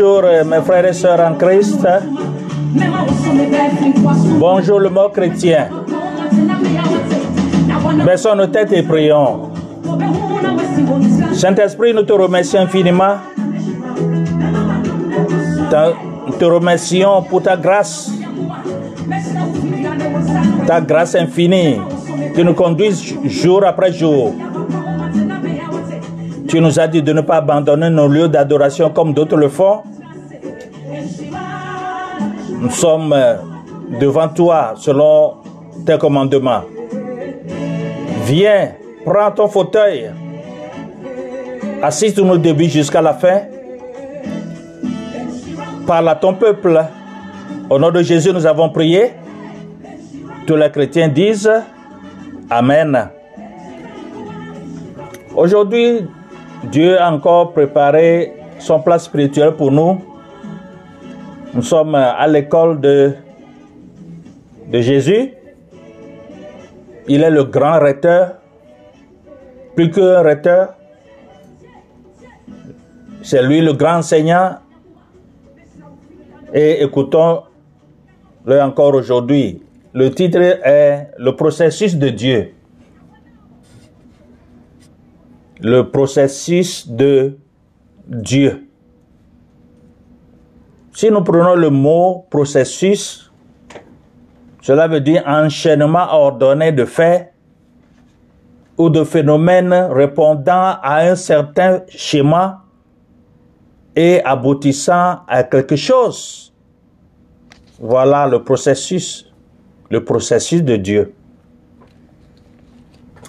Bonjour euh, mes frères et sœurs en Christ. Bonjour le mot chrétien. Baissons nos têtes et prions. Saint-Esprit, nous te remercions infiniment. Nous te remercions pour ta grâce. Ta grâce infinie qui nous conduit jour après jour. Tu nous as dit de ne pas abandonner nos lieux d'adoration comme d'autres le font. Nous sommes euh, devant toi selon tes commandements. Viens, prends ton fauteuil. Assiste-nous début jusqu'à la fin. Parle à ton peuple. Au nom de Jésus, nous avons prié. Tous les chrétiens disent Amen. Aujourd'hui, Dieu a encore préparé son plat spirituel pour nous. Nous sommes à l'école de, de Jésus. Il est le grand recteur, plus qu'un recteur. C'est lui le grand enseignant. Et écoutons-le encore aujourd'hui. Le titre est Le processus de Dieu. Le processus de Dieu. Si nous prenons le mot processus, cela veut dire enchaînement ordonné de faits ou de phénomènes répondant à un certain schéma et aboutissant à quelque chose. Voilà le processus, le processus de Dieu.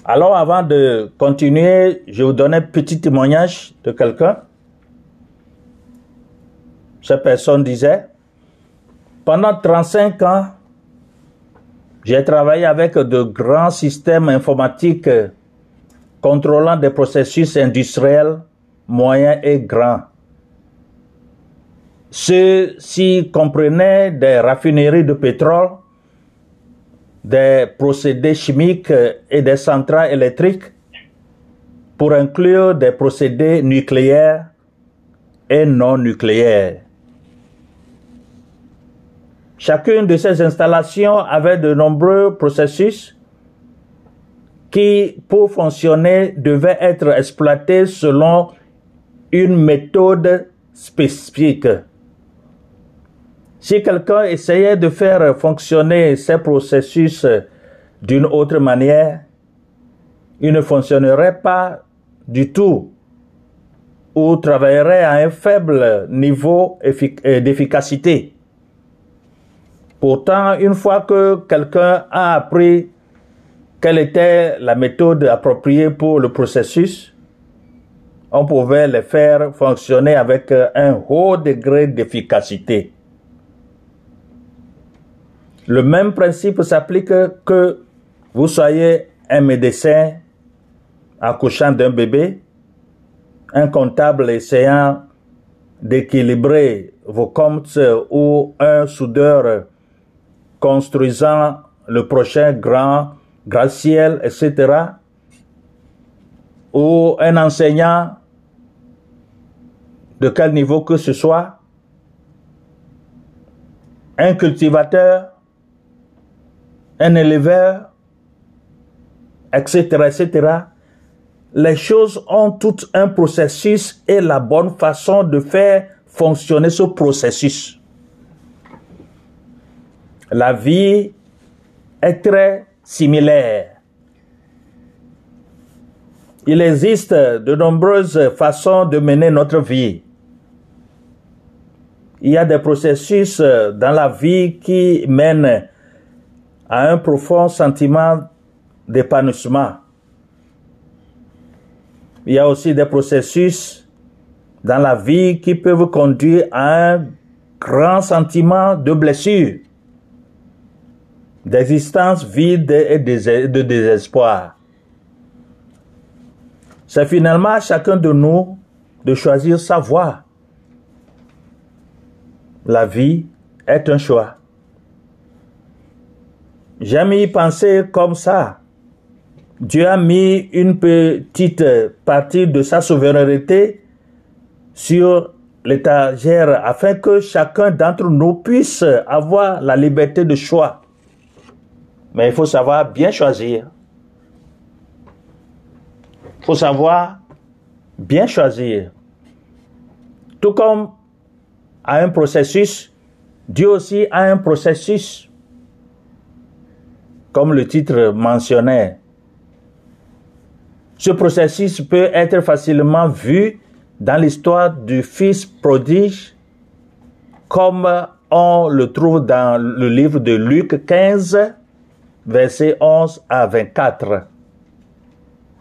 Alors avant de continuer, je vous donner un petit témoignage de quelqu'un. Cette personne disait, pendant 35 ans, j'ai travaillé avec de grands systèmes informatiques contrôlant des processus industriels moyens et grands. Ceux-ci comprenaient des raffineries de pétrole, des procédés chimiques et des centrales électriques, pour inclure des procédés nucléaires et non nucléaires. Chacune de ces installations avait de nombreux processus qui, pour fonctionner, devaient être exploités selon une méthode spécifique. Si quelqu'un essayait de faire fonctionner ces processus d'une autre manière, il ne fonctionnerait pas du tout ou travaillerait à un faible niveau d'efficacité. Pourtant, une fois que quelqu'un a appris quelle était la méthode appropriée pour le processus, on pouvait les faire fonctionner avec un haut degré d'efficacité. Le même principe s'applique que vous soyez un médecin accouchant d'un bébé, un comptable essayant d'équilibrer vos comptes ou un soudeur construisant le prochain grand gratte-ciel, etc. Ou un enseignant de quel niveau que ce soit, un cultivateur, un éleveur, etc., etc., les choses ont tout un processus et la bonne façon de faire fonctionner ce processus. La vie est très similaire. Il existe de nombreuses façons de mener notre vie. Il y a des processus dans la vie qui mènent à un profond sentiment d'épanouissement. Il y a aussi des processus dans la vie qui peuvent conduire à un grand sentiment de blessure, d'existence vide et de désespoir. C'est finalement à chacun de nous de choisir sa voie. La vie est un choix. J'aime y penser comme ça. Dieu a mis une petite partie de sa souveraineté sur l'étagère afin que chacun d'entre nous puisse avoir la liberté de choix. Mais il faut savoir bien choisir. Il faut savoir bien choisir. Tout comme à un processus, Dieu aussi a un processus. Comme le titre mentionnait, ce processus peut être facilement vu dans l'histoire du Fils prodige, comme on le trouve dans le livre de Luc 15, versets 11 à 24.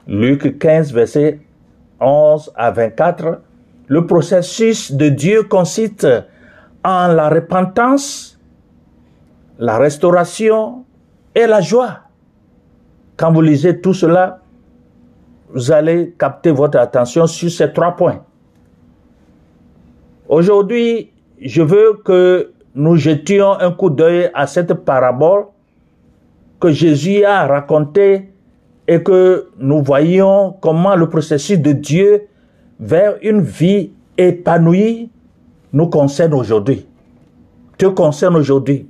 Luc 15, versets 11 à 24. Le processus de Dieu consiste en la repentance, la restauration et la joie. Quand vous lisez tout cela, vous allez capter votre attention sur ces trois points. Aujourd'hui, je veux que nous jetions un coup d'œil à cette parabole que Jésus a racontée et que nous voyions comment le processus de Dieu vers une vie épanouie nous concerne aujourd'hui, te concerne aujourd'hui.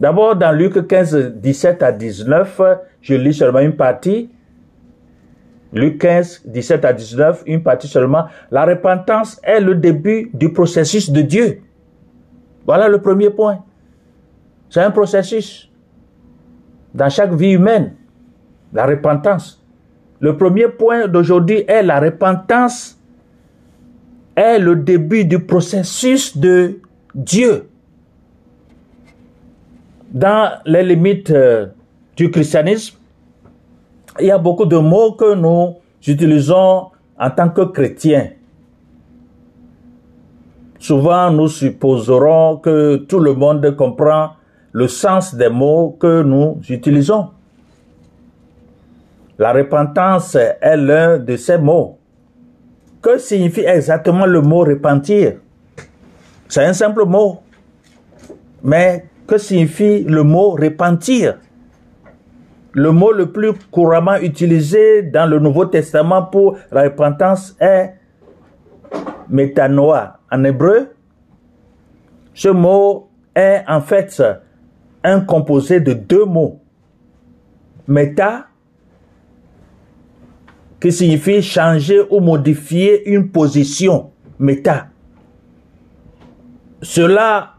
D'abord, dans Luc 15, 17 à 19, je lis seulement une partie. Luc 15, 17 à 19, une partie seulement. La repentance est le début du processus de Dieu. Voilà le premier point. C'est un processus dans chaque vie humaine. La repentance. Le premier point d'aujourd'hui est la repentance est le début du processus de Dieu. Dans les limites euh, du christianisme, il y a beaucoup de mots que nous utilisons en tant que chrétiens. Souvent, nous supposerons que tout le monde comprend le sens des mots que nous utilisons. La repentance est l'un de ces mots. Que signifie exactement le mot repentir? C'est un simple mot. Mais que signifie le mot repentir le mot le plus couramment utilisé dans le Nouveau Testament pour la repentance est métanoïa en hébreu. Ce mot est en fait un composé de deux mots. Méta, qui signifie changer ou modifier une position. Méta. Cela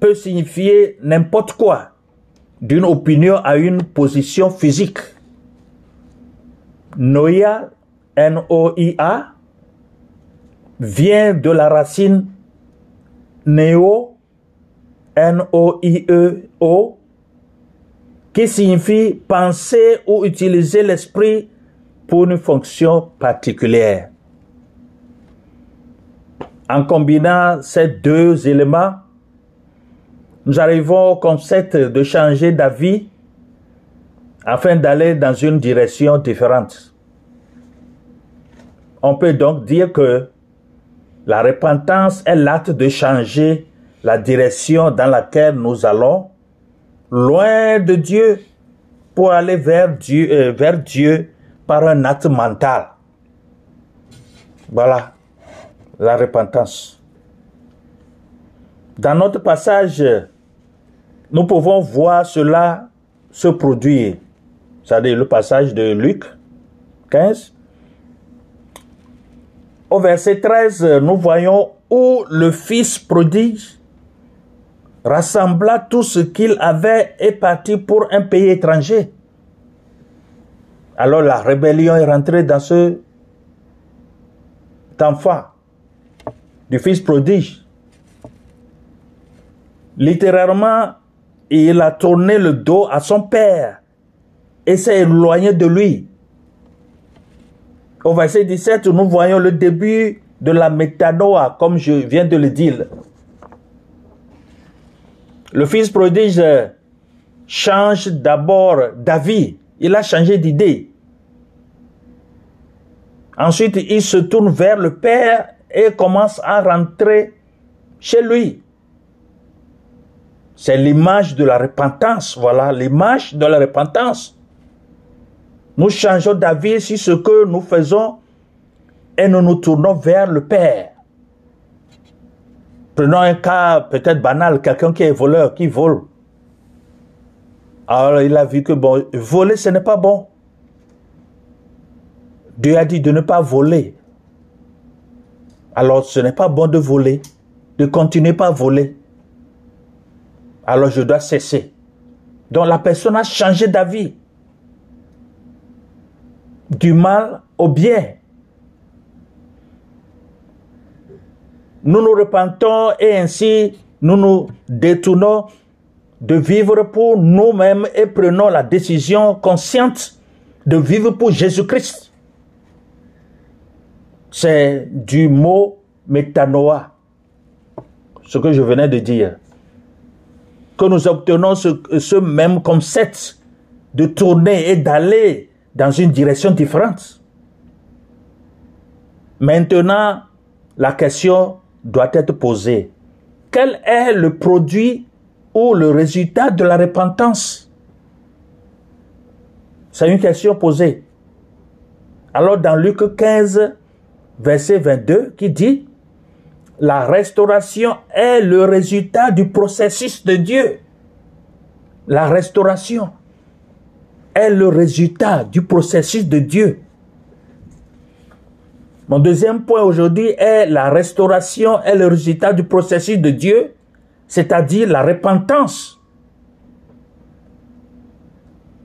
peut signifier n'importe quoi d'une opinion à une position physique. Noia, N-O-I-A, vient de la racine néo, N-O-I-E-O, qui signifie penser ou utiliser l'esprit pour une fonction particulière. En combinant ces deux éléments, nous arrivons au concept de changer d'avis afin d'aller dans une direction différente. On peut donc dire que la repentance est l'acte de changer la direction dans laquelle nous allons, loin de Dieu, pour aller vers Dieu, euh, par un acte mental. Voilà la repentance. Dans notre passage nous pouvons voir cela se produire. C'est-à-dire le passage de Luc 15. Au verset 13, nous voyons où le fils prodige rassembla tout ce qu'il avait et partit pour un pays étranger. Alors la rébellion est rentrée dans ce enfant du fils prodige. Littéralement, il a tourné le dos à son père et s'est éloigné de lui. Au verset 17, nous voyons le début de la métanoïa, comme je viens de le dire. Le fils prodige change d'abord d'avis. Il a changé d'idée. Ensuite, il se tourne vers le père et commence à rentrer chez lui. C'est l'image de la repentance, voilà, l'image de la repentance. Nous changeons d'avis sur ce que nous faisons et nous nous tournons vers le Père. Prenons un cas peut-être banal, quelqu'un qui est voleur, qui vole. Alors il a vu que bon, voler ce n'est pas bon. Dieu a dit de ne pas voler. Alors ce n'est pas bon de voler, de continuer pas à voler. Alors je dois cesser. Donc la personne a changé d'avis. Du mal au bien. Nous nous repentons et ainsi nous nous détournons de vivre pour nous-mêmes et prenons la décision consciente de vivre pour Jésus-Christ c'est du mot métanoïa, ce que je venais de dire. Que nous obtenons ce, même concept de tourner et d'aller dans une direction différente. Maintenant, la question doit être posée. Quel est le produit ou le résultat de la repentance? C'est une question posée. Alors dans Luc 15, verset 22, qui dit, la restauration est le résultat du processus de Dieu. La restauration est le résultat du processus de Dieu. Mon deuxième point aujourd'hui est la restauration est le résultat du processus de Dieu, c'est-à-dire la repentance.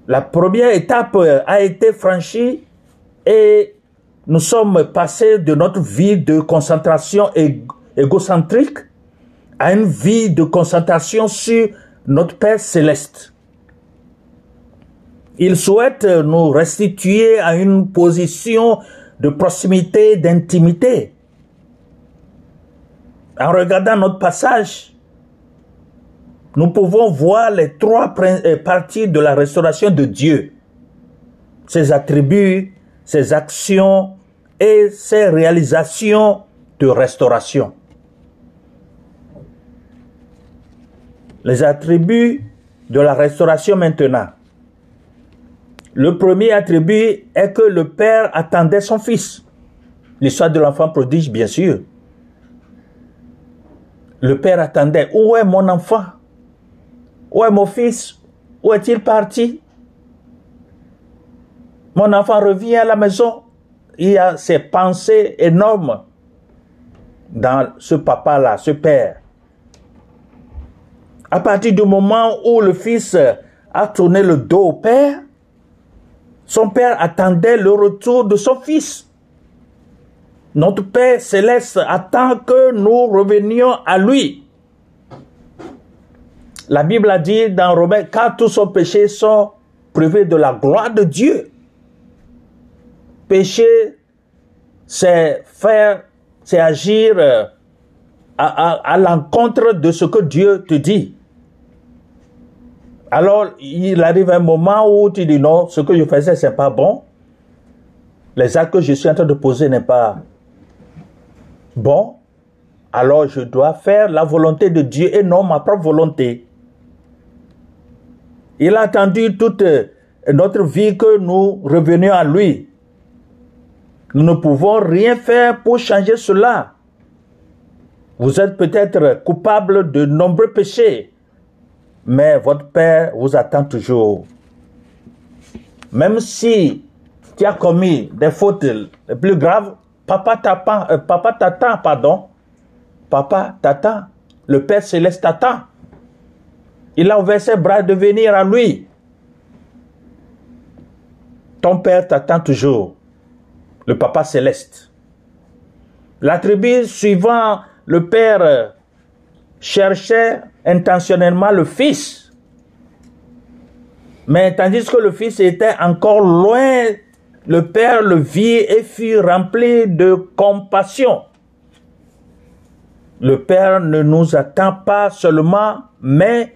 La première étape a été franchie et nous sommes passés de notre vie de concentration égocentrique à une vie de concentration sur notre Père céleste. Il souhaite nous restituer à une position de proximité, d'intimité. En regardant notre passage, nous pouvons voir les trois euh, parties de la restauration de Dieu. Ses attributs, ses actions et ses réalisations de restauration. Les attributs de la restauration maintenant. Le premier attribut est que le père attendait son fils. L'histoire de l'enfant prodige, bien sûr. Le père attendait. Où est mon enfant? Où est mon fils? Où est-il parti? Mon enfant revient à la maison. Il y a ces pensées énormes dans ce papa-là, ce père. À partir du moment où le fils a tourné le dos au père, son père attendait le retour de son fils. Notre Père céleste attend que nous revenions à lui. La Bible a dit dans Romains, car tous son péchés sont privés de la gloire de Dieu péché, c'est faire, c'est agir euh, à, l'encontre de ce que Dieu te dit. Alors, il arrive un moment où tu dis non, ce que je faisais, c'est pas bon. Les actes que je suis en train de poser n'est pas bon. Alors, je dois faire la volonté de Dieu et non ma propre volonté. Il a attendu toute notre vie que nous revenions à lui. Nous ne pouvons rien faire pour changer cela. Vous êtes peut-être coupable de nombreux péchés, mais votre Père vous attend toujours. même si tu as commis des fautes les plus graves, papa t'attend, euh, papa pardon. Papa t'attend. Le Père Céleste t'attend. Il a ouvert ses bras de venir à lui. Ton Père t'attend toujours. Le Papa Céleste. La tribu suivant le Père cherchait intentionnellement le Fils. Mais tandis que le Fils était encore loin, le Père le vit et fut rempli de compassion. Le Père ne nous attend pas seulement, mais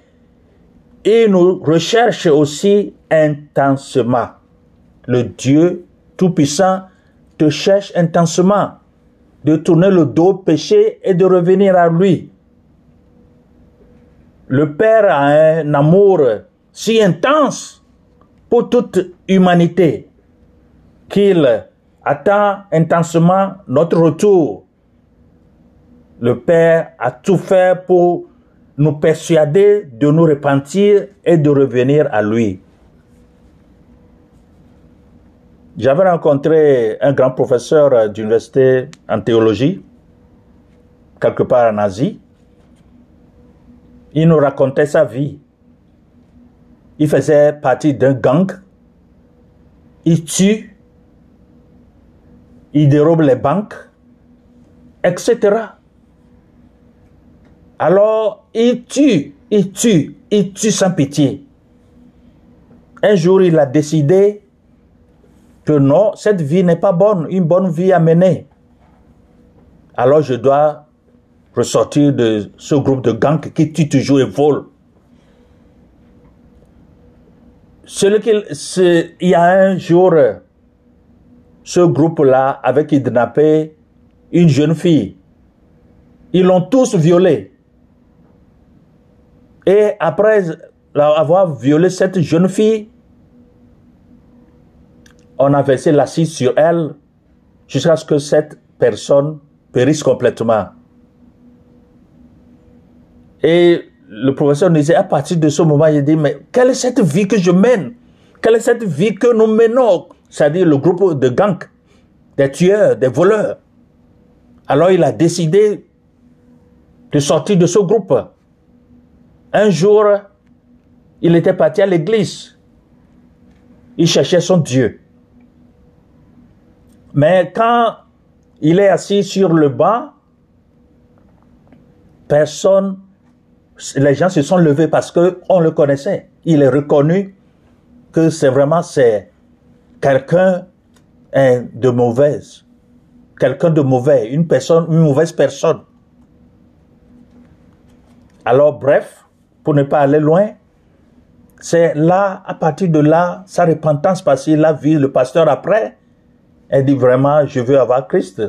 il nous recherche aussi intensement. Le Dieu Tout-Puissant te cherche intensement de tourner le dos au péché et de revenir à lui. Le Père a un amour si intense pour toute humanité qu'il attend intensement notre retour. Le Père a tout fait pour nous persuader de nous repentir et de revenir à lui. J'avais rencontré un grand professeur d'université en théologie, quelque part en Asie. Il nous racontait sa vie. Il faisait partie d'un gang. Il tue. Il dérobe les banques, etc. Alors, il tue, il tue, il tue sans pitié. Un jour, il a décidé que non, cette vie n'est pas bonne, une bonne vie à mener. Alors je dois ressortir de ce groupe de gangs qui tue toujours et vole. Il y a un jour, ce groupe-là avait kidnappé une jeune fille. Ils l'ont tous violée. Et après avoir violé cette jeune fille, on a versé l'acide sur elle jusqu'à ce que cette personne périsse complètement. Et le professeur nous disait, à partir de ce moment, il dit, mais quelle est cette vie que je mène? Quelle est cette vie que nous menons? C'est-à-dire le groupe de gangs, des tueurs, des voleurs. Alors il a décidé de sortir de ce groupe. Un jour, il était parti à l'église. Il cherchait son Dieu. Mais quand il est assis sur le banc, personne, les gens se sont levés parce que on le connaissait. Il est reconnu que c'est vraiment c'est quelqu'un de mauvaise, quelqu'un de mauvais, une personne, une mauvaise personne. Alors bref, pour ne pas aller loin, c'est là, à partir de là, sa repentance parce qu'il a vu le pasteur après, elle dit vraiment, je veux avoir Christ,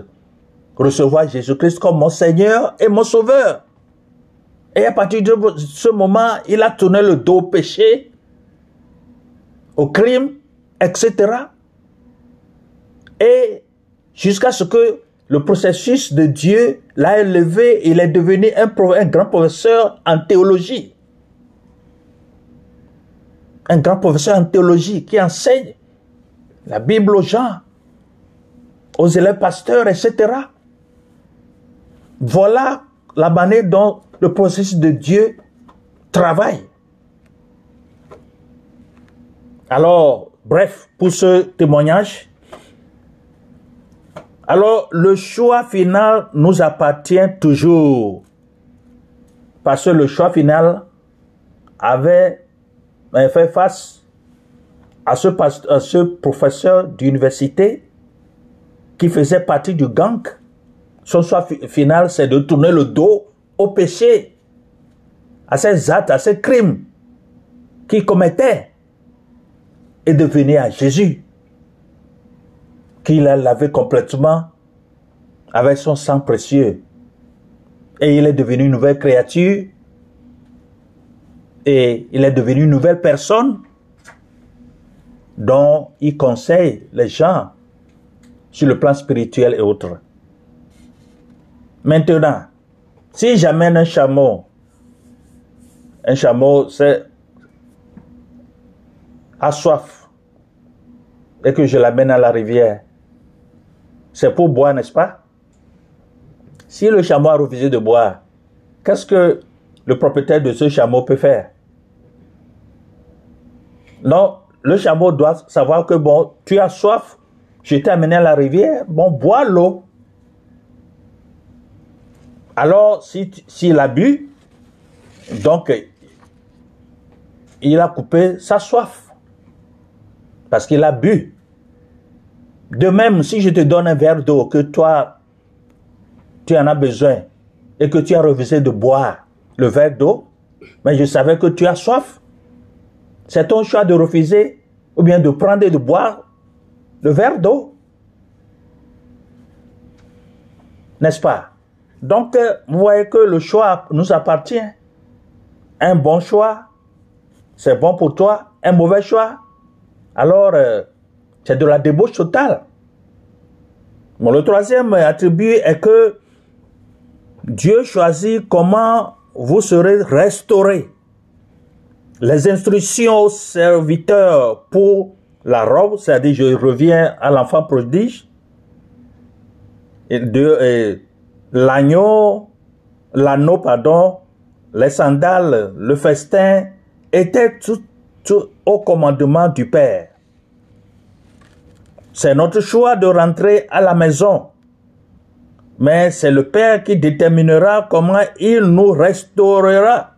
recevoir Jésus-Christ comme mon Seigneur et mon Sauveur. Et à partir de ce moment, il a tourné le dos au péché, au crime, etc. Et jusqu'à ce que le processus de Dieu l'a élevé, il est devenu un, grand professeur en théologie. Un grand professeur en théologie qui enseigne la Bible aux gens aux élèves pasteurs, etc. Voilà la manière dont le processus de Dieu travaille. Alors, bref, pour ce témoignage, alors le choix final nous appartient toujours. Parce que le choix final avait fait face à ce, à ce professeur d'université qui faisait partie du gang, son choix final, c'est de tourner le dos au péché, à ses actes, à ses crimes qu'il commettait, et de venir à Jésus, qu'il a lavé complètement avec son sang précieux. Et il est devenu une nouvelle créature, et il est devenu une nouvelle personne dont il conseille les gens sur le plan spirituel et autres. Maintenant, si j'amène un chameau, un chameau, c'est à soif, et que je l'amène à la rivière, c'est pour boire, n'est-ce pas? Si le chameau a refusé de boire, qu'est-ce que le propriétaire de ce chameau peut faire? Non, le chameau doit savoir que, bon, tu as soif, je t'ai amené à la rivière, bon, bois l'eau. Alors, s'il si, a bu, donc, il a coupé sa soif. Parce qu'il a bu. De même, si je te donne un verre d'eau que toi, tu en as besoin et que tu as refusé de boire le verre d'eau, mais je savais que tu as soif. C'est ton choix de refuser ou bien de prendre et de boire le verre d'eau. N'est-ce pas? Donc, euh, vous voyez que le choix nous appartient. Un bon choix, c'est bon pour toi. Un mauvais choix, alors euh, c'est de la débauche totale. Bon, le troisième attribut est que Dieu choisit comment vous serez restaurés. Les instructions aux serviteurs pour la robe, c'est-à-dire je reviens à l'enfant prodige, l'agneau, l'anneau, pardon, les sandales, le festin, étaient tout, tout au commandement du Père. C'est notre choix de rentrer à la maison. Mais c'est le Père qui déterminera comment il nous restaurera.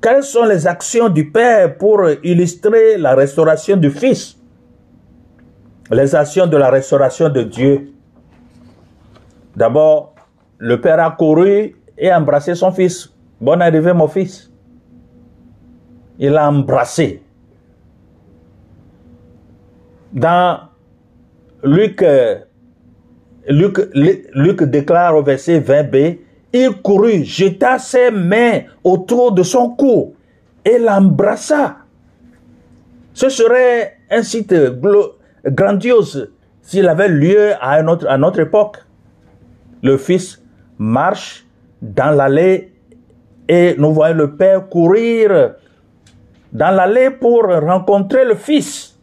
Quelles sont les actions du Père pour illustrer la restauration du Fils? Les actions de la restauration de Dieu. D'abord, le Père a couru et embrassé son Fils. Bonne arrivée, mon Fils. Il l'a embrassé dans Luc, Luc, Luc déclare au verset 20b, il courut, jeta ses mains autour de son cou et l'embrassa. Ce serait un site grandiose s'il avait lieu à notre époque. Le fils marche dans l'allée et nous voyons le père courir dans l'allée pour rencontrer le fils.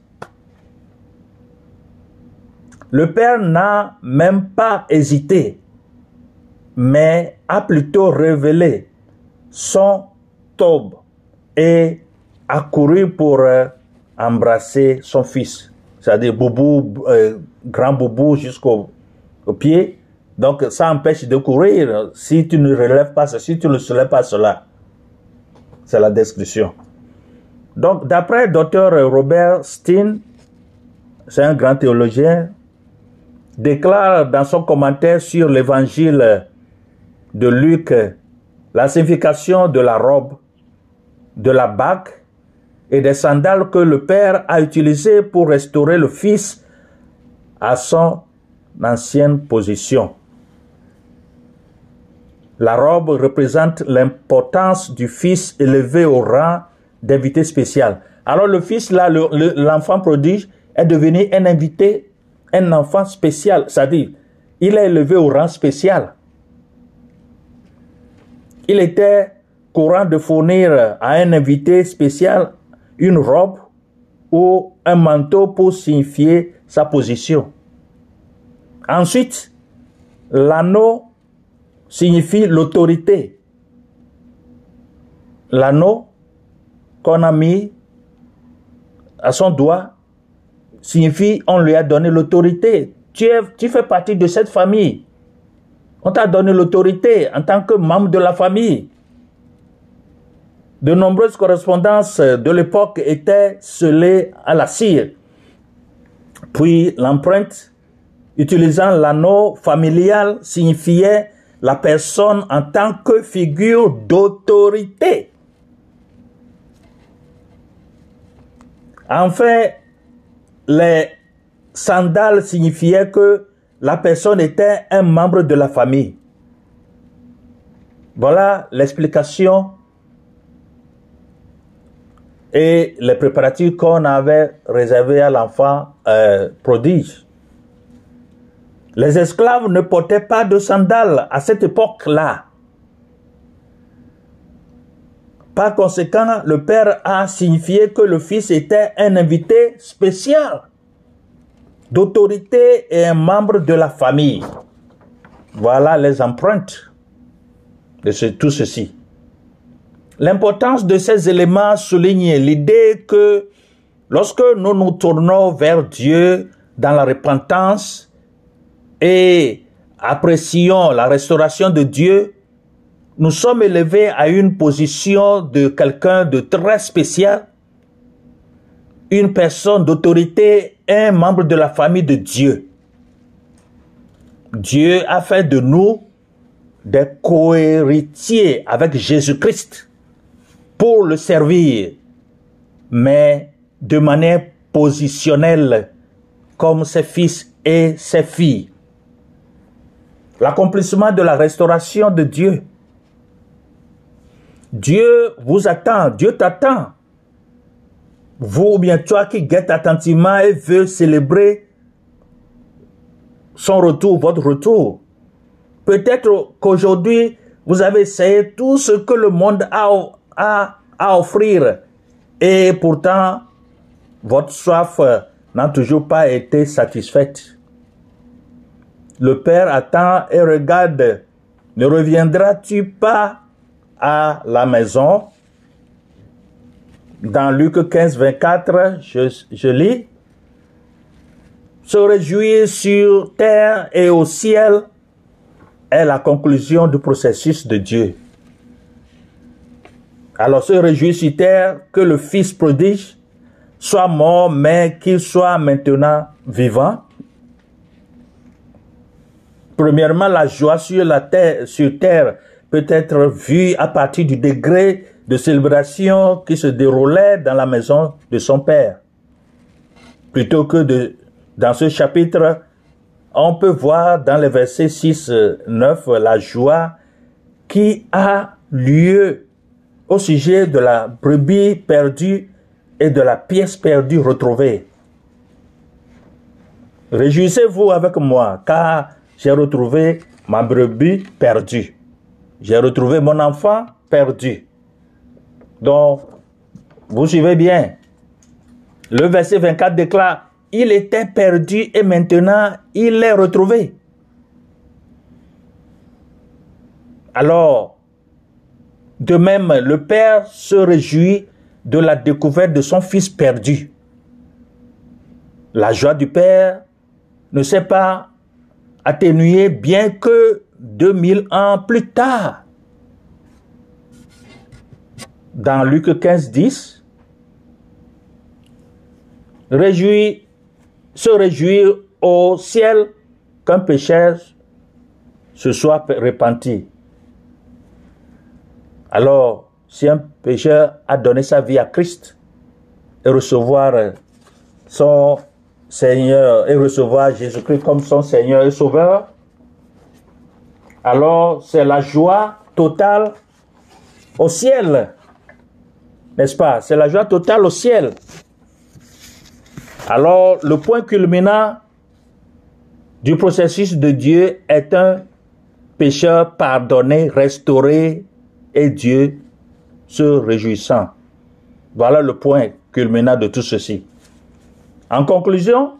Le père n'a même pas hésité, mais a plutôt révélé son tobe et a couru pour euh, embrasser son fils, c'est-à-dire boubou, euh, grand boubou jusqu'au pied. Donc ça empêche de courir si tu ne relèves pas si tu ne soulèves pas cela. C'est la description. Donc d'après docteur Robert Steen, c'est un grand théologien, déclare dans son commentaire sur l'évangile de Luc la signification de la robe, de la bague et des sandales que le Père a utilisées pour restaurer le Fils à son ancienne position. La robe représente l'importance du Fils élevé au rang d'invité spécial. Alors le Fils, là, l'enfant prodige, est devenu un invité un enfant spécial, c'est-à-dire, il est élevé au rang spécial. Il était courant de fournir à un invité spécial une robe ou un manteau pour signifier sa position. Ensuite, l'anneau signifie l'autorité. L'anneau qu'on a mis à son doigt signifie on lui a donné l'autorité. Tu, tu fais partie de cette famille. On t'a donné l'autorité en tant que membre de la famille. De nombreuses correspondances de l'époque étaient scellées à la cire. Puis l'empreinte utilisant l'anneau familial signifiait la personne en tant que figure d'autorité. Enfin, les sandales signifiaient que la personne était un membre de la famille. Voilà l'explication et les préparatifs qu'on avait réservés à l'enfant euh, prodige. Les esclaves ne portaient pas de sandales à cette époque-là. Par conséquent, le Père a signifié que le Fils était un invité spécial d'autorité et un membre de la famille. Voilà les empreintes de tout ceci. L'importance de ces éléments souligne l'idée que lorsque nous nous tournons vers Dieu dans la repentance et apprécions la restauration de Dieu, nous sommes élevés à une position de quelqu'un de très spécial, une personne d'autorité, un membre de la famille de Dieu. Dieu a fait de nous des cohéritiers avec Jésus-Christ pour le servir, mais de manière positionnelle comme ses fils et ses filles. L'accomplissement de la restauration de Dieu. Dieu vous attend, Dieu t'attend. Vous ou bien toi qui guette attentivement et veut célébrer son retour, votre retour. Peut-être qu'aujourd'hui, vous avez essayé tout ce que le monde a, a à offrir et pourtant, votre soif n'a toujours pas été satisfaite. Le Père attend et regarde, ne reviendras-tu pas à la maison? Dans Luc 15, 24, je, lis, se réjouir sur terre et au ciel est la conclusion du processus de Dieu. Alors se réjouir sur terre que le Fils prodige soit mort, mais qu'il soit maintenant vivant. Premièrement, la joie sur la terre, sur terre peut être vue à partir du degré de célébration qui se déroulait dans la maison de son père. Plutôt que de dans ce chapitre, on peut voir dans les versets 6, 9 la joie qui a lieu au sujet de la brebis perdue et de la pièce perdue retrouvée. Réjouissez-vous avec moi, car j'ai retrouvé ma brebis perdue. J'ai retrouvé mon enfant perdu. Donc, vous suivez bien. Le verset 24 déclare, il était perdu et maintenant il est retrouvé. Alors, de même, le Père se réjouit de la découverte de son Fils perdu. La joie du Père ne s'est pas atténuée bien que 2000 ans plus tard. Dans Luc 15, 10, réjouit se réjouir au ciel qu'un pécheur se soit repenti. Alors, si un pécheur a donné sa vie à Christ et recevoir son Seigneur et recevoir Jésus-Christ comme son Seigneur et Sauveur, alors c'est la joie totale au ciel. N'est-ce pas? C'est la joie totale au ciel. Alors, le point culminant du processus de Dieu est un pécheur pardonné, restauré, et Dieu se réjouissant. Voilà le point culminant de tout ceci. En conclusion,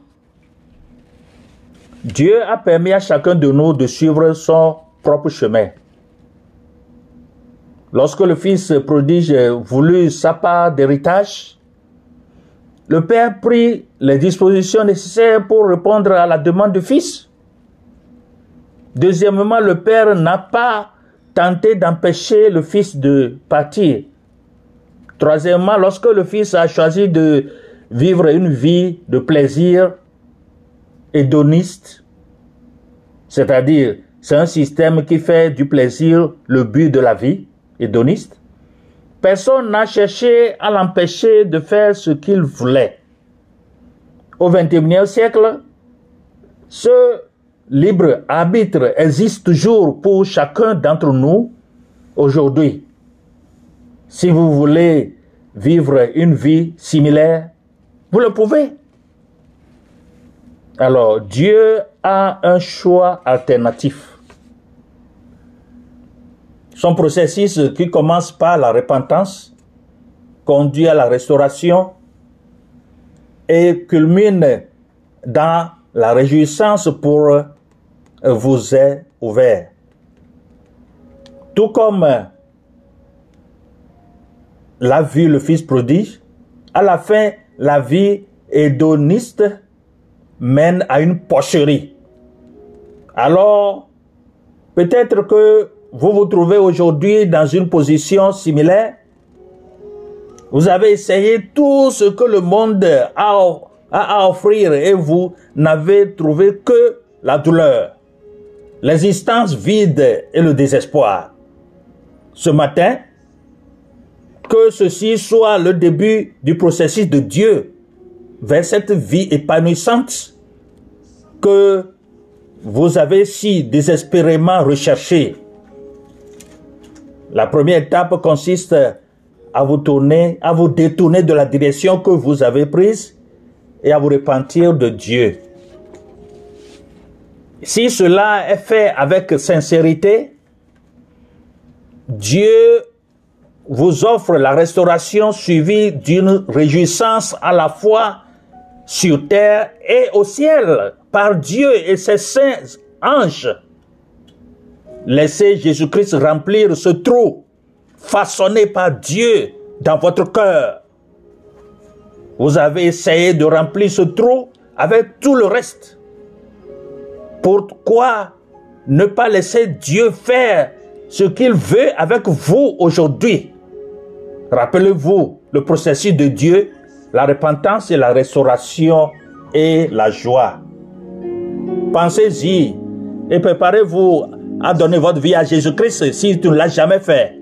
Dieu a permis à chacun de nous de suivre son propre chemin. Lorsque le fils prodige voulut sa part d'héritage, le père prit les dispositions nécessaires pour répondre à la demande du fils. Deuxièmement, le père n'a pas tenté d'empêcher le fils de partir. Troisièmement, lorsque le fils a choisi de vivre une vie de plaisir hédoniste, c'est-à-dire c'est un système qui fait du plaisir le but de la vie hédoniste, Personne n'a cherché à l'empêcher de faire ce qu'il voulait. Au XXIe siècle, ce libre arbitre existe toujours pour chacun d'entre nous aujourd'hui. Si vous voulez vivre une vie similaire, vous le pouvez. Alors, Dieu a un choix alternatif. Son processus qui commence par la repentance, conduit à la restauration et culmine dans la réjouissance pour vous est ouvert. Tout comme l'a vu le Fils prodige, à la fin, la vie hédoniste mène à une pocherie. Alors, peut-être que vous vous trouvez aujourd'hui dans une position similaire. Vous avez essayé tout ce que le monde a à offrir et vous n'avez trouvé que la douleur, l'existence vide et le désespoir. Ce matin, que ceci soit le début du processus de Dieu vers cette vie épanouissante que vous avez si désespérément recherché. La première étape consiste à vous tourner, à vous détourner de la direction que vous avez prise et à vous repentir de Dieu. Si cela est fait avec sincérité, Dieu vous offre la restauration suivie d'une réjouissance à la fois sur terre et au ciel par Dieu et ses saints anges. Laissez Jésus-Christ remplir ce trou façonné par Dieu dans votre cœur. Vous avez essayé de remplir ce trou avec tout le reste. Pourquoi ne pas laisser Dieu faire ce qu'il veut avec vous aujourd'hui? Rappelez-vous le processus de Dieu, la repentance et la restauration et la joie. Pensez-y et préparez-vous à donner votre vie à Jésus-Christ si tu ne l'as jamais fait.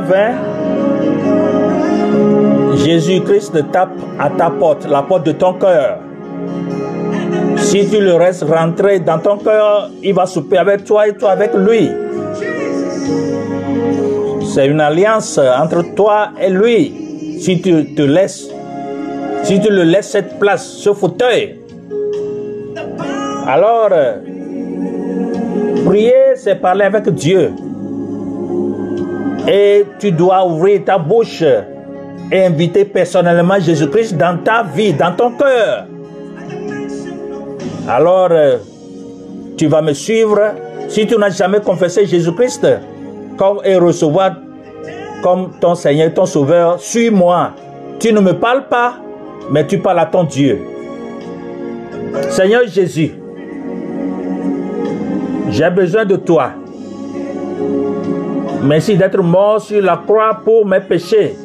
20, Jésus-Christ tape à ta porte, la porte de ton cœur. Si tu le restes rentrer dans ton cœur, il va souper avec toi et toi avec lui. C'est une alliance entre toi et lui. Si tu te laisses, si tu le laisses cette place, ce fauteuil, alors prier, c'est parler avec Dieu. Et tu dois ouvrir ta bouche et inviter personnellement Jésus-Christ dans ta vie, dans ton cœur. Alors, euh, tu vas me suivre. Si tu n'as jamais confessé Jésus-Christ comme et recevoir comme ton Seigneur, ton Sauveur, suis-moi. Tu ne me parles pas, mais tu parles à ton Dieu. Seigneur Jésus, j'ai besoin de toi. Merci d'être mort sur la croix pour mes péchés.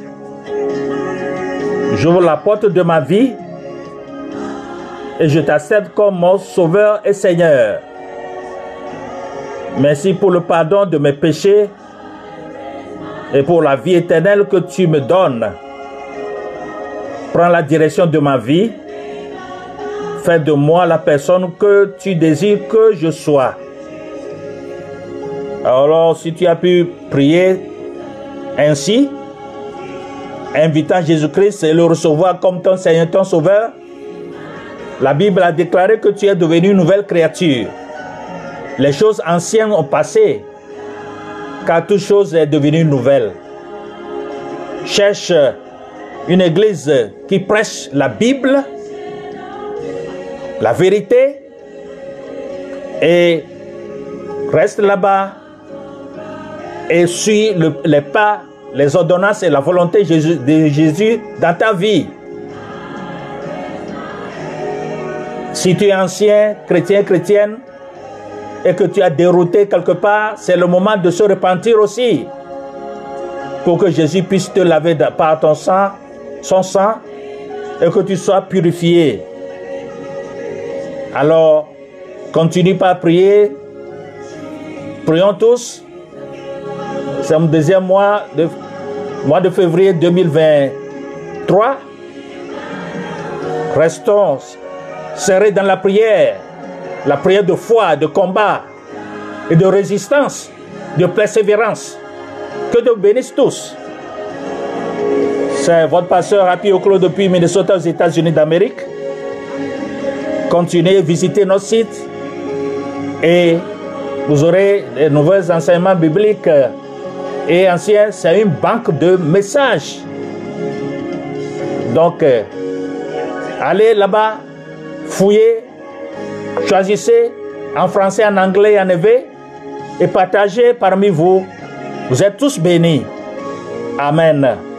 J'ouvre la porte de ma vie et je t'accepte comme mon sauveur et Seigneur. Merci pour le pardon de mes péchés et pour la vie éternelle que tu me donnes. Prends la direction de ma vie. Fais de moi la personne que tu désires que je sois. Alors, si tu as pu prier ainsi, invitant Jésus-Christ et le recevoir comme ton Seigneur, ton Sauveur, la Bible a déclaré que tu es devenu une nouvelle créature. Les choses anciennes ont passé, car toute chose est devenue nouvelle. Cherche une église qui prêche la Bible, la vérité, et reste là-bas et suis les pas, les ordonnances et la volonté de Jésus dans ta vie. Si tu es ancien, chrétien, chrétienne, et que tu as dérouté quelque part, c'est le moment de se repentir aussi. Pour que Jésus puisse te laver par ton sang, son sang, et que tu sois purifié. Alors, continue par prier. Prions tous. C'est le deuxième mois de, mois de février 2023. Restons serrés dans la prière la prière de foi, de combat et de résistance, de persévérance. Que Dieu bénisse tous. C'est votre pasteur Happy Oclo depuis Minnesota aux États-Unis d'Amérique. Continuez à visiter notre site et vous aurez de nouveaux enseignements bibliques et anciens. C'est une banque de messages. Donc, euh, allez là-bas, fouillez Choisissez en français, en anglais, en éveil et partagez parmi vous. Vous êtes tous bénis. Amen.